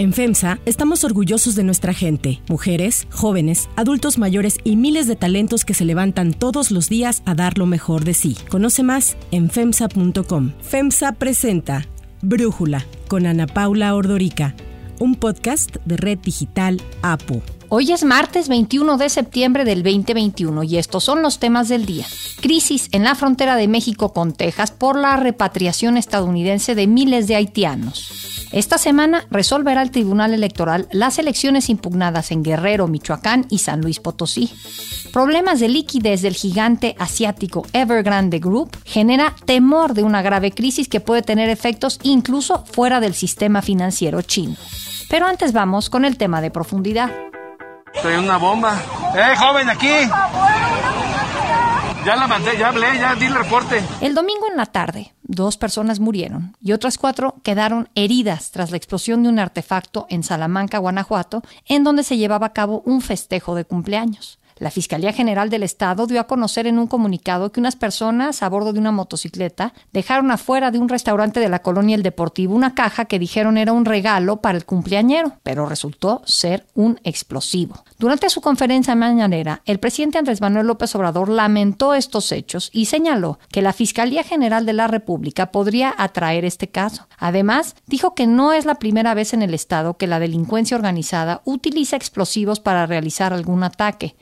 En FEMSA estamos orgullosos de nuestra gente, mujeres, jóvenes, adultos mayores y miles de talentos que se levantan todos los días a dar lo mejor de sí. Conoce más en FEMSA.com. FEMSA presenta Brújula con Ana Paula Ordorica, un podcast de Red Digital APU. Hoy es martes 21 de septiembre del 2021 y estos son los temas del día. Crisis en la frontera de México con Texas por la repatriación estadounidense de miles de haitianos. Esta semana resolverá el Tribunal Electoral las elecciones impugnadas en Guerrero, Michoacán y San Luis Potosí. Problemas de liquidez del gigante asiático Evergrande Group genera temor de una grave crisis que puede tener efectos incluso fuera del sistema financiero chino. Pero antes vamos con el tema de profundidad. Soy una bomba. ¡Eh, joven, aquí! Ya la mandé, ya hablé, ya di el reporte. El domingo en la tarde, dos personas murieron y otras cuatro quedaron heridas tras la explosión de un artefacto en Salamanca, Guanajuato, en donde se llevaba a cabo un festejo de cumpleaños. La Fiscalía General del Estado dio a conocer en un comunicado que unas personas a bordo de una motocicleta dejaron afuera de un restaurante de la colonia El Deportivo una caja que dijeron era un regalo para el cumpleañero, pero resultó ser un explosivo. Durante su conferencia mañanera, el presidente Andrés Manuel López Obrador lamentó estos hechos y señaló que la Fiscalía General de la República podría atraer este caso. Además, dijo que no es la primera vez en el Estado que la delincuencia organizada utiliza explosivos para realizar algún ataque.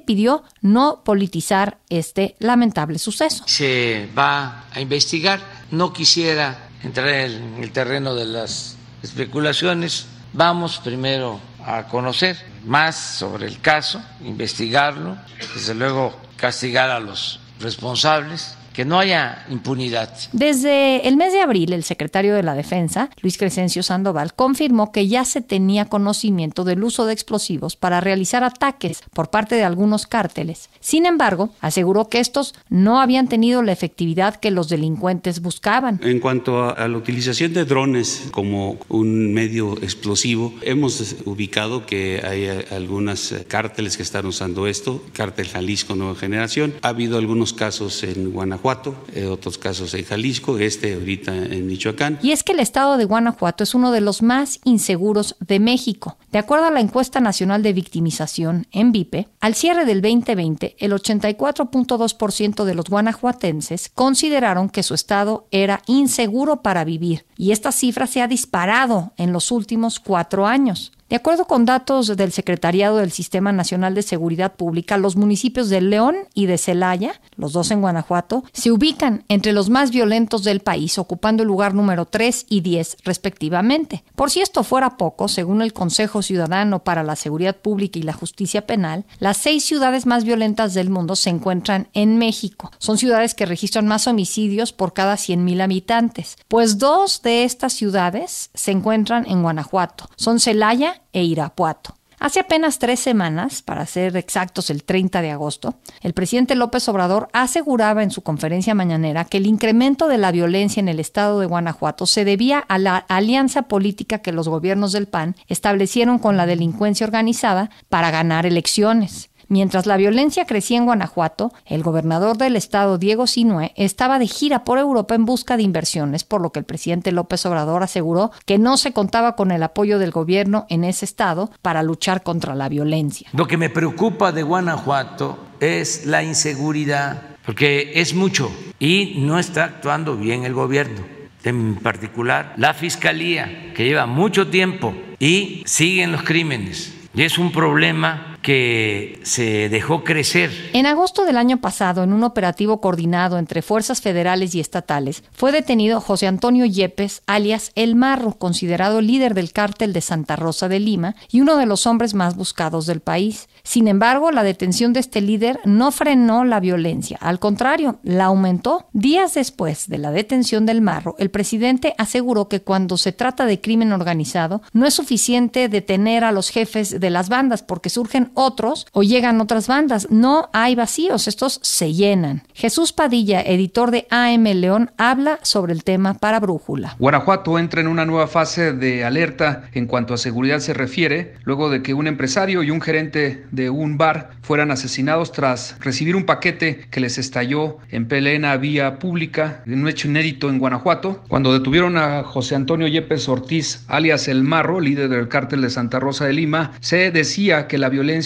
Pidió no politizar este lamentable suceso. Se va a investigar. No quisiera entrar en el terreno de las especulaciones. Vamos primero a conocer más sobre el caso, investigarlo, desde luego castigar a los responsables que no haya impunidad. Desde el mes de abril, el secretario de la Defensa, Luis Crescencio Sandoval, confirmó que ya se tenía conocimiento del uso de explosivos para realizar ataques por parte de algunos cárteles. Sin embargo, aseguró que estos no habían tenido la efectividad que los delincuentes buscaban. En cuanto a la utilización de drones como un medio explosivo, hemos ubicado que hay algunos cárteles que están usando esto, cártel Jalisco Nueva Generación. Ha habido algunos casos en Guanajuato Guanajuato, eh, otros casos en Jalisco, este ahorita en Michoacán. Y es que el estado de Guanajuato es uno de los más inseguros de México. De acuerdo a la encuesta nacional de victimización, en VIPE, al cierre del 2020, el 84.2% de los guanajuatenses consideraron que su estado era inseguro para vivir, y esta cifra se ha disparado en los últimos cuatro años. De acuerdo con datos del Secretariado del Sistema Nacional de Seguridad Pública, los municipios de León y de Celaya, los dos en Guanajuato, se ubican entre los más violentos del país, ocupando el lugar número 3 y 10 respectivamente. Por si esto fuera poco, según el Consejo Ciudadano para la Seguridad Pública y la Justicia Penal, las seis ciudades más violentas del mundo se encuentran en México. Son ciudades que registran más homicidios por cada 100.000 habitantes, pues dos de estas ciudades se encuentran en Guanajuato. Son Celaya e Irapuato. Hace apenas tres semanas, para ser exactos el 30 de agosto, el presidente López Obrador aseguraba en su conferencia mañanera que el incremento de la violencia en el estado de Guanajuato se debía a la alianza política que los gobiernos del PAN establecieron con la delincuencia organizada para ganar elecciones. Mientras la violencia crecía en Guanajuato, el gobernador del estado, Diego Sinue, estaba de gira por Europa en busca de inversiones, por lo que el presidente López Obrador aseguró que no se contaba con el apoyo del gobierno en ese estado para luchar contra la violencia. Lo que me preocupa de Guanajuato es la inseguridad, porque es mucho y no está actuando bien el gobierno en particular la Fiscalía, que lleva mucho tiempo y siguen los crímenes. Y es un problema que se dejó crecer. En agosto del año pasado, en un operativo coordinado entre fuerzas federales y estatales, fue detenido José Antonio Yepes, alias El Marro, considerado líder del cártel de Santa Rosa de Lima y uno de los hombres más buscados del país. Sin embargo, la detención de este líder no frenó la violencia, al contrario, la aumentó. Días después de la detención del Marro, el presidente aseguró que cuando se trata de crimen organizado, no es suficiente detener a los jefes de las bandas porque surgen otros o llegan otras bandas. No hay vacíos, estos se llenan. Jesús Padilla, editor de AM León, habla sobre el tema para Brújula. Guanajuato entra en una nueva fase de alerta en cuanto a seguridad se refiere, luego de que un empresario y un gerente de un bar fueran asesinados tras recibir un paquete que les estalló en plena vía pública, en un hecho inédito en Guanajuato, cuando detuvieron a José Antonio Yepes Ortiz, alias El Marro, líder del cártel de Santa Rosa de Lima, se decía que la violencia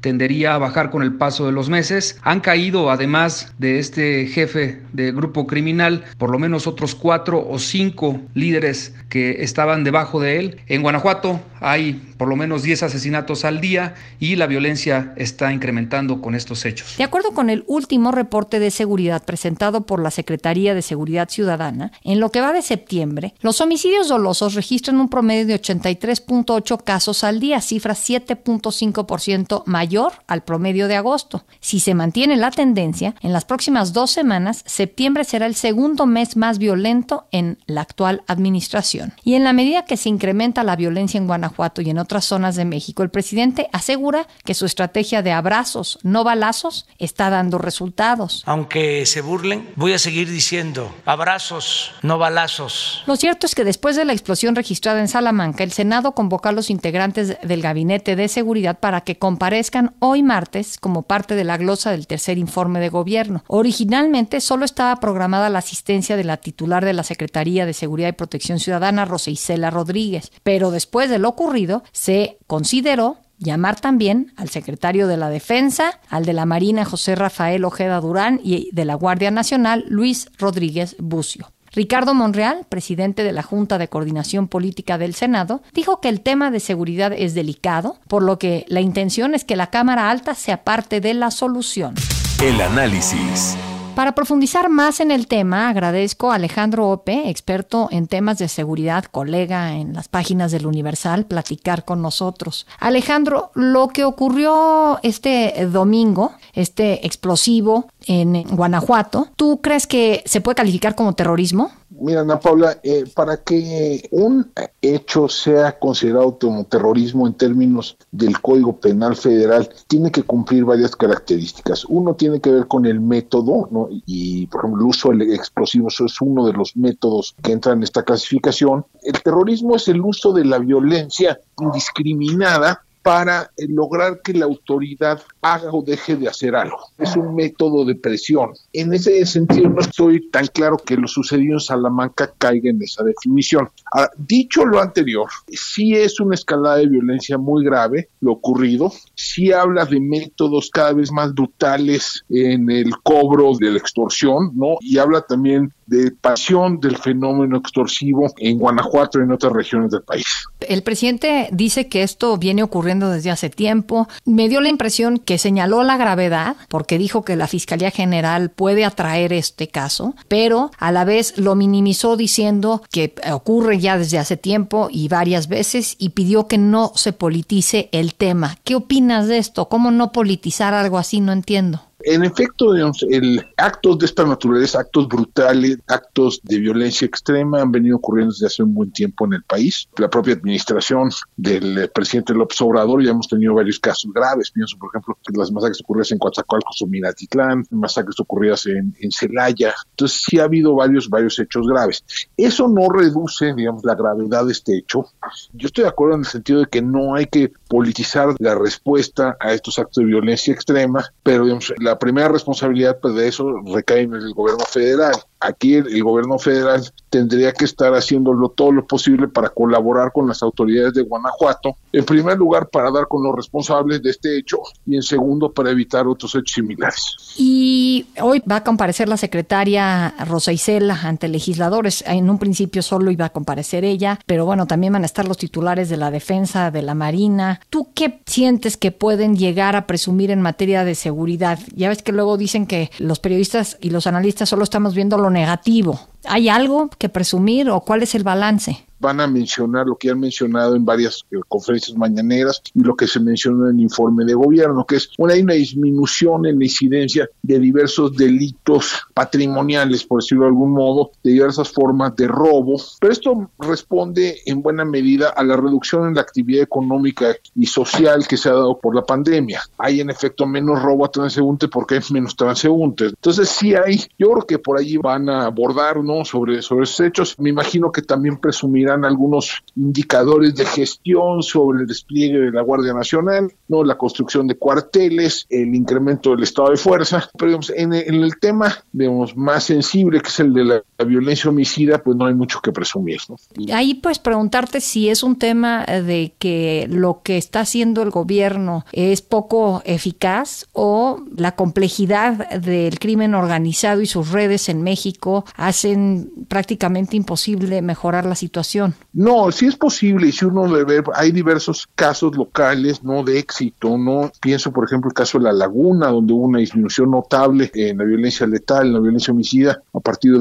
tendería a bajar con el paso de los meses. Han caído, además de este jefe de grupo criminal, por lo menos otros cuatro o cinco líderes que estaban debajo de él. En Guanajuato hay por lo menos 10 asesinatos al día y la violencia está incrementando con estos hechos. De acuerdo con el último reporte de seguridad presentado por la Secretaría de Seguridad Ciudadana, en lo que va de septiembre, los homicidios dolosos registran un promedio de 83.8 casos al día, cifra 7.5% mayor al promedio de agosto. Si se mantiene la tendencia, en las próximas dos semanas, septiembre será el segundo mes más violento en la actual administración. Y en la medida que se incrementa la violencia en Guanajuato y en otras zonas de México, el presidente asegura que su estrategia de abrazos, no balazos, está dando resultados. Aunque se burlen, voy a seguir diciendo abrazos, no balazos. Lo cierto es que después de la explosión registrada en Salamanca, el Senado convocó a los integrantes del Gabinete de Seguridad para que comparezcan hoy martes como parte de la glosa del tercer informe de gobierno. Originalmente solo estaba programada la asistencia de la titular de la Secretaría de Seguridad y Protección Ciudadana, Rosa Isela Rodríguez, pero después de lo ocurrido, se consideró llamar también al secretario de la Defensa, al de la Marina José Rafael Ojeda Durán y de la Guardia Nacional Luis Rodríguez Bucio. Ricardo Monreal, presidente de la Junta de Coordinación Política del Senado, dijo que el tema de seguridad es delicado, por lo que la intención es que la Cámara Alta sea parte de la solución. El análisis. Para profundizar más en el tema, agradezco a Alejandro Ope, experto en temas de seguridad, colega en las páginas del Universal, platicar con nosotros. Alejandro, lo que ocurrió este domingo, este explosivo en Guanajuato, ¿tú crees que se puede calificar como terrorismo? Mira, Ana Paula, eh, para que un hecho sea considerado como terrorismo en términos del Código Penal Federal, tiene que cumplir varias características. Uno tiene que ver con el método, ¿no? y por ejemplo el uso de explosivos es uno de los métodos que entran en esta clasificación. El terrorismo es el uso de la violencia indiscriminada para eh, lograr que la autoridad haga o deje de hacer algo. Es un método de presión. En ese sentido no estoy tan claro que lo sucedido en Salamanca caiga en esa definición. Ahora, dicho lo anterior, sí es una escalada de violencia muy grave lo ocurrido, sí habla de métodos cada vez más brutales en el cobro de la extorsión, ¿no? Y habla también de pasión del fenómeno extorsivo en Guanajuato y en otras regiones del país. El presidente dice que esto viene ocurriendo desde hace tiempo. Me dio la impresión que señaló la gravedad, porque dijo que la Fiscalía General puede atraer este caso, pero a la vez lo minimizó diciendo que ocurre ya desde hace tiempo y varias veces y pidió que no se politice el tema. ¿Qué opinas de esto? ¿Cómo no politizar algo así? No entiendo. En efecto, digamos, el, actos de esta naturaleza, actos brutales, actos de violencia extrema han venido ocurriendo desde hace un buen tiempo en el país. La propia administración del presidente López Obrador ya hemos tenido varios casos graves. Pienso, por ejemplo, que las masacres ocurridas en Coatzacoalcos o Minatitlán, masacres ocurridas en, en Celaya. Entonces sí ha habido varios, varios hechos graves. Eso no reduce, digamos, la gravedad de este hecho. Yo estoy de acuerdo en el sentido de que no hay que politizar la respuesta a estos actos de violencia extrema, pero la primera responsabilidad pues, de eso recae en el gobierno federal. Aquí el, gobierno federal tendría que estar haciéndolo todo lo posible para colaborar con las autoridades de Guanajuato, en primer lugar para dar con los responsables de este hecho y en segundo para evitar otros hechos similares. Y hoy va a comparecer la secretaria Rosa Isela ante legisladores. En un principio solo iba a comparecer ella, pero bueno, también van a estar los titulares de la defensa, de la Marina. ¿Tú qué sientes que pueden llegar a presumir en materia de seguridad? Ya ves que luego dicen que los periodistas y los analistas solo estamos viendo lo negativo. ¿Hay algo que presumir o cuál es el balance? Van a mencionar lo que han mencionado en varias eh, conferencias mañaneras y lo que se mencionó en el informe de gobierno, que es una, hay una disminución en la incidencia de diversos delitos patrimoniales, por decirlo de algún modo, de diversas formas de robo, pero esto responde en buena medida a la reducción en la actividad económica y social que se ha dado por la pandemia. Hay en efecto menos robo a transeúnte porque hay menos transeúntes. Entonces sí hay, yo creo que por allí van a abordar, ¿no? Sobre, sobre esos hechos. Me imagino que también presumirán algunos indicadores de gestión sobre el despliegue de la Guardia Nacional, ¿no? La construcción de cuarteles, el incremento del estado de fuerza. Pero digamos, en el tema, digamos, más sensible, que es el de la, la violencia homicida, pues no hay mucho que presumir, ¿no? Ahí pues preguntarte si es un tema de que lo que está haciendo el gobierno es poco eficaz o la complejidad del crimen organizado y sus redes en México hacen prácticamente imposible mejorar la situación. No, sí es posible y si uno le ve, hay diversos casos locales, ¿no? De éxito, ¿no? Pienso, por ejemplo, el caso de La Laguna, donde hubo una disminución notable en la violencia letal, en la violencia homicida a partir de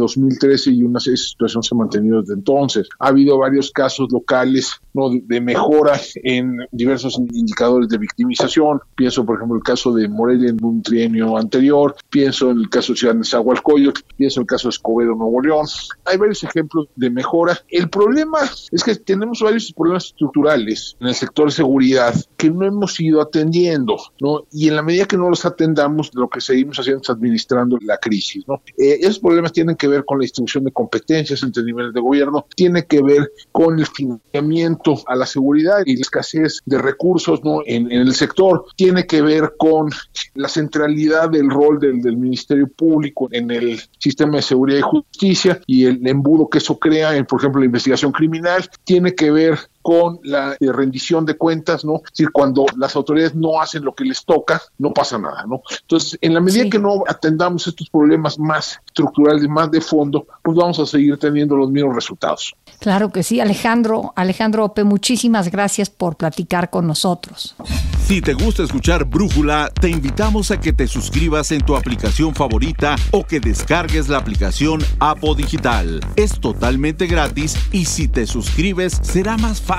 2013 y una situación se ha mantenido desde entonces. Ha habido varios casos locales, ¿no? De, mejora en diversos indicadores de victimización. Pienso, por ejemplo, el caso de Morelia en un trienio anterior, pienso en el caso de Ciudad de Zahualcoyotl, pienso en el caso de Escobedo, Nuevo León. Hay varios ejemplos de mejora. El problema es que tenemos varios problemas estructurales en el sector de seguridad que no hemos ido atendiendo, ¿no? Y en la medida que no los atendamos, lo que seguimos haciendo es administrando la crisis, ¿no? Eh, esos problemas tienen que ver con la distribución de competencias entre niveles de gobierno, tiene que ver con el financiamiento a la seguridad y la escasez de recursos, ¿no? En, en el sector, tiene que ver con la centralidad del rol del, del Ministerio Público en el sistema de seguridad y justicia y el embudo que eso crea en, por ejemplo, la investigación criminal, tiene que ver con la eh, rendición de cuentas, ¿no? Es decir, cuando las autoridades no hacen lo que les toca, no pasa nada, ¿no? Entonces, en la medida Sí. que no atendamos estos problemas más estructurales, más de fondo, pues vamos a seguir teniendo los mismos resultados. Claro que sí, Alejandro. Alejandro Ope, muchísimas gracias por platicar con nosotros. Si te gusta escuchar Brújula, te invitamos a que te suscribas en tu aplicación favorita o que descargues la aplicación Apo Digital. Es totalmente gratis y si te suscribes será más fácil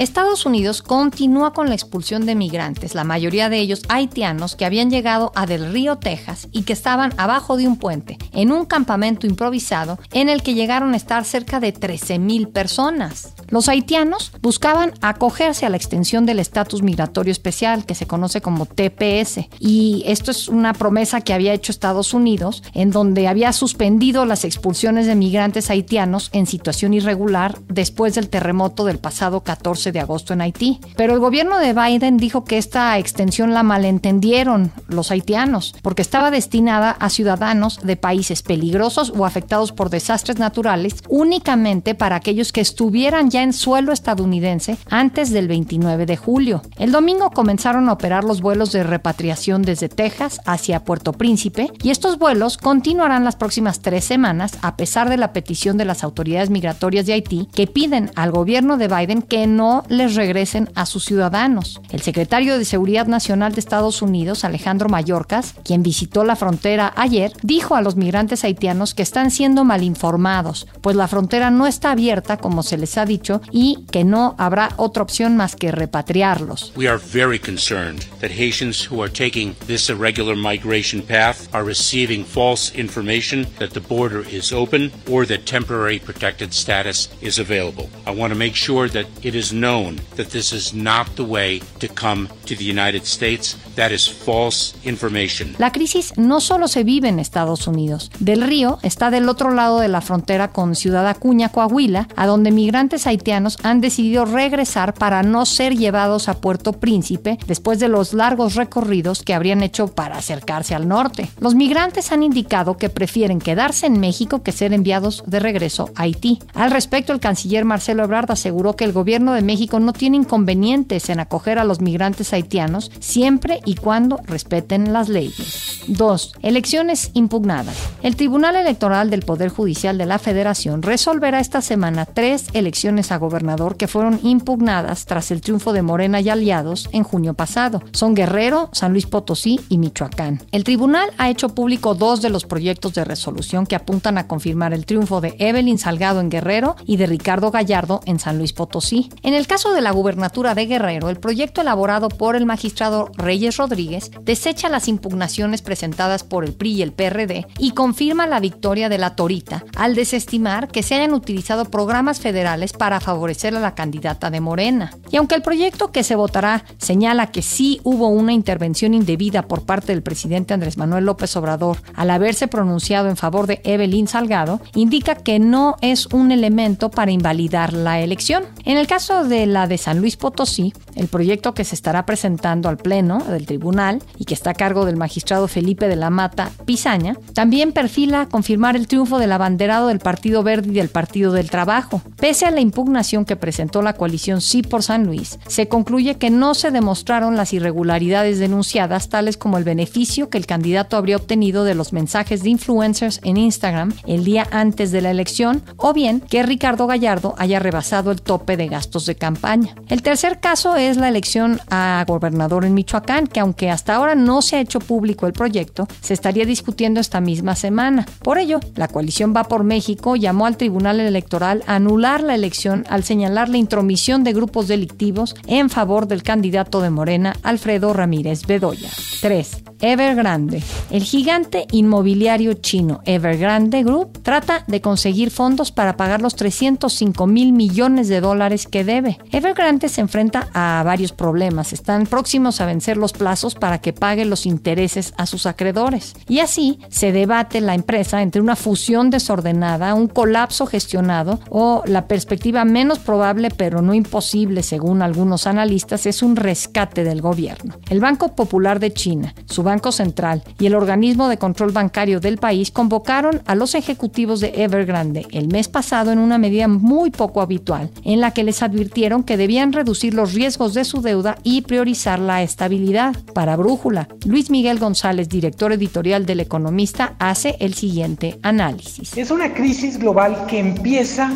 Estados Unidos continúa con la expulsión de migrantes, la mayoría de ellos haitianos que habían llegado a Del Río, Texas y que estaban abajo de un puente, en un campamento improvisado en el que llegaron a estar cerca de 13.000 personas. Los haitianos buscaban acogerse a la extensión del estatus migratorio especial que se conoce como TPS y esto es una promesa que había hecho Estados Unidos en donde había suspendido las expulsiones de migrantes haitianos en situación irregular después del terremoto del pasado 14 de agosto en Haití. Pero el gobierno de Biden dijo que esta extensión la malentendieron los haitianos porque estaba destinada a ciudadanos de países peligrosos o afectados por desastres naturales únicamente para aquellos que estuvieran ya en suelo estadounidense antes del 29 de julio. El domingo comenzaron a operar los vuelos de repatriación desde Texas hacia Puerto Príncipe y estos vuelos continuarán las próximas tres semanas a pesar de la petición de las autoridades migratorias de Haití que piden al gobierno de Biden que no les regresen a sus ciudadanos. El secretario de Seguridad Nacional de Estados Unidos, Alejandro Mayorkas, quien visitó la frontera ayer, dijo a los migrantes haitianos que están siendo mal informados, pues la frontera no está abierta como se les ha dicho y que no habrá otra opción más que repatriarlos. We are very concerned that Haitians who are taking this irregular migration path are receiving false information that the border is open or that temporary protected status is available. I want to make sure that it is known that this is not the way to come to the United States. That is false information. La crisis no solo se vive en Estados Unidos. Del Río está del otro lado de la frontera con Ciudad Acuña, Coahuila, a donde migrantes haitianos han decidido regresar para no ser llevados a Puerto Príncipe después de los largos recorridos que habrían hecho para acercarse al norte. Los migrantes han indicado que prefieren quedarse en México que ser enviados de regreso a Haití. Al respecto, el canciller Marcelo Ebrard aseguró que el gobierno de México no tiene inconvenientes en acoger a los migrantes haitianos siempre y cuando respeten las leyes. 2. Elecciones impugnadas. El Tribunal Electoral del Poder Judicial de la Federación resolverá esta semana tres elecciones a gobernador que fueron impugnadas tras el triunfo de Morena y aliados en junio pasado. Son Guerrero, San Luis Potosí y Michoacán. El tribunal ha hecho público dos de los proyectos de resolución que apuntan a confirmar el triunfo de Evelyn Salgado en Guerrero y de Ricardo Gallardo en San Luis Potosí. En el caso de la gubernatura de Guerrero, el proyecto elaborado por el magistrado Reyes Rodríguez desecha las impugnaciones presentadas por el PRI y el PRD y confirma la victoria de la Torita al desestimar que se hayan utilizado programas federales para favorecer a la candidata de Morena. Y aunque el proyecto que se votará señala que sí hubo una intervención indebida por parte del presidente Andrés Manuel López Obrador al haberse pronunciado en favor de Evelyn Salgado, indica que no es un elemento para invalidar la elección. En el caso de la de San Luis Potosí, el proyecto que se estará presentando al Pleno del Tribunal y que está a cargo del magistrado Felipe de la Mata Pizaña, también perfila confirmar el triunfo del abanderado del Partido Verde y del Partido del Trabajo. Pese a la impugnación que presentó la coalición Sí por San Luis, se concluye que no se demostraron las irregularidades denunciadas, tales como el beneficio que el candidato habría obtenido de los mensajes de influencers en Instagram el día antes de la elección, o bien que Ricardo Gallardo haya rebasado el tope de gastos de campaña. El tercer caso es la elección a gobernador en Michoacán, que aunque hasta ahora no se ha hecho público el proyecto, se estaría discutiendo esta misma semana. Por ello, la coalición Va por México llamó al Tribunal Electoral a anular la elección al señalar la intromisión de grupos delictivos en favor del candidato de Morena, Alfredo Ramírez Bedoya. 3. Evergrande. El gigante inmobiliario chino Evergrande Group trata de conseguir fondos para pagar los 305 mil millones de dólares que debe. Evergrande se enfrenta a varios problemas. Están próximos a vencer los plazos para que pague los intereses a sus acreedores. Y así se debate la empresa entre una fusión desordenada, un colapso gestionado o la perspectiva menos probable pero no imposible según algunos analistas es un rescate del gobierno. El Banco Popular de China, su Banco Central y el organismo de control bancario del país convocaron a los ejecutivos de Evergrande el mes pasado en una medida muy poco habitual, en la que les advirtieron que debían reducir los riesgos de su deuda y priorizar la estabilidad. Para Brújula, Luis Miguel González, director editorial del Economista, hace el siguiente análisis. Es una crisis global que empieza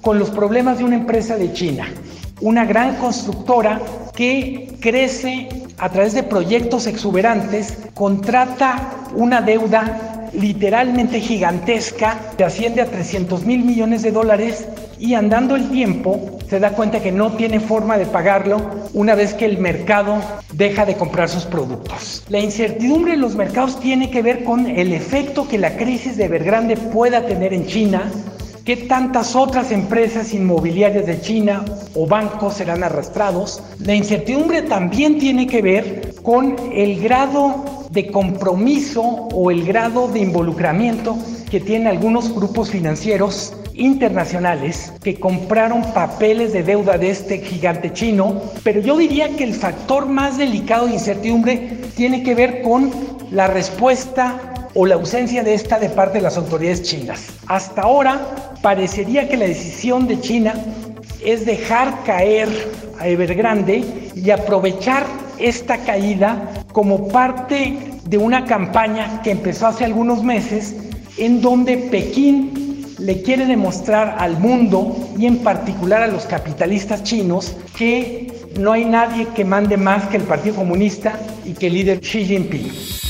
con los problemas de una empresa de China, una gran constructora que crece a través de proyectos exuberantes, contrata una deuda literalmente gigantesca que asciende a 300 mil millones de dólares y andando el tiempo se da cuenta que no tiene forma de pagarlo una vez que el mercado deja de comprar sus productos. La incertidumbre en los mercados tiene que ver con el efecto que la crisis de Evergrande pueda tener en China ¿Qué tantas otras empresas inmobiliarias de China o bancos serán arrastrados? La incertidumbre también tiene que ver con el grado de compromiso o el grado de involucramiento que tienen algunos grupos financieros internacionales que compraron papeles de deuda de este gigante chino, pero yo diría que el factor más delicado de incertidumbre tiene que ver con la respuesta o la ausencia de esta de parte de las autoridades chinas. Hasta ahora parecería que la decisión de China es dejar caer a Evergrande y aprovechar esta caída como parte de una campaña que empezó hace algunos meses en donde Pekín le quiere demostrar al mundo y en particular a los capitalistas chinos que no hay nadie que mande más que el Partido Comunista y que el líder Xi Jinping.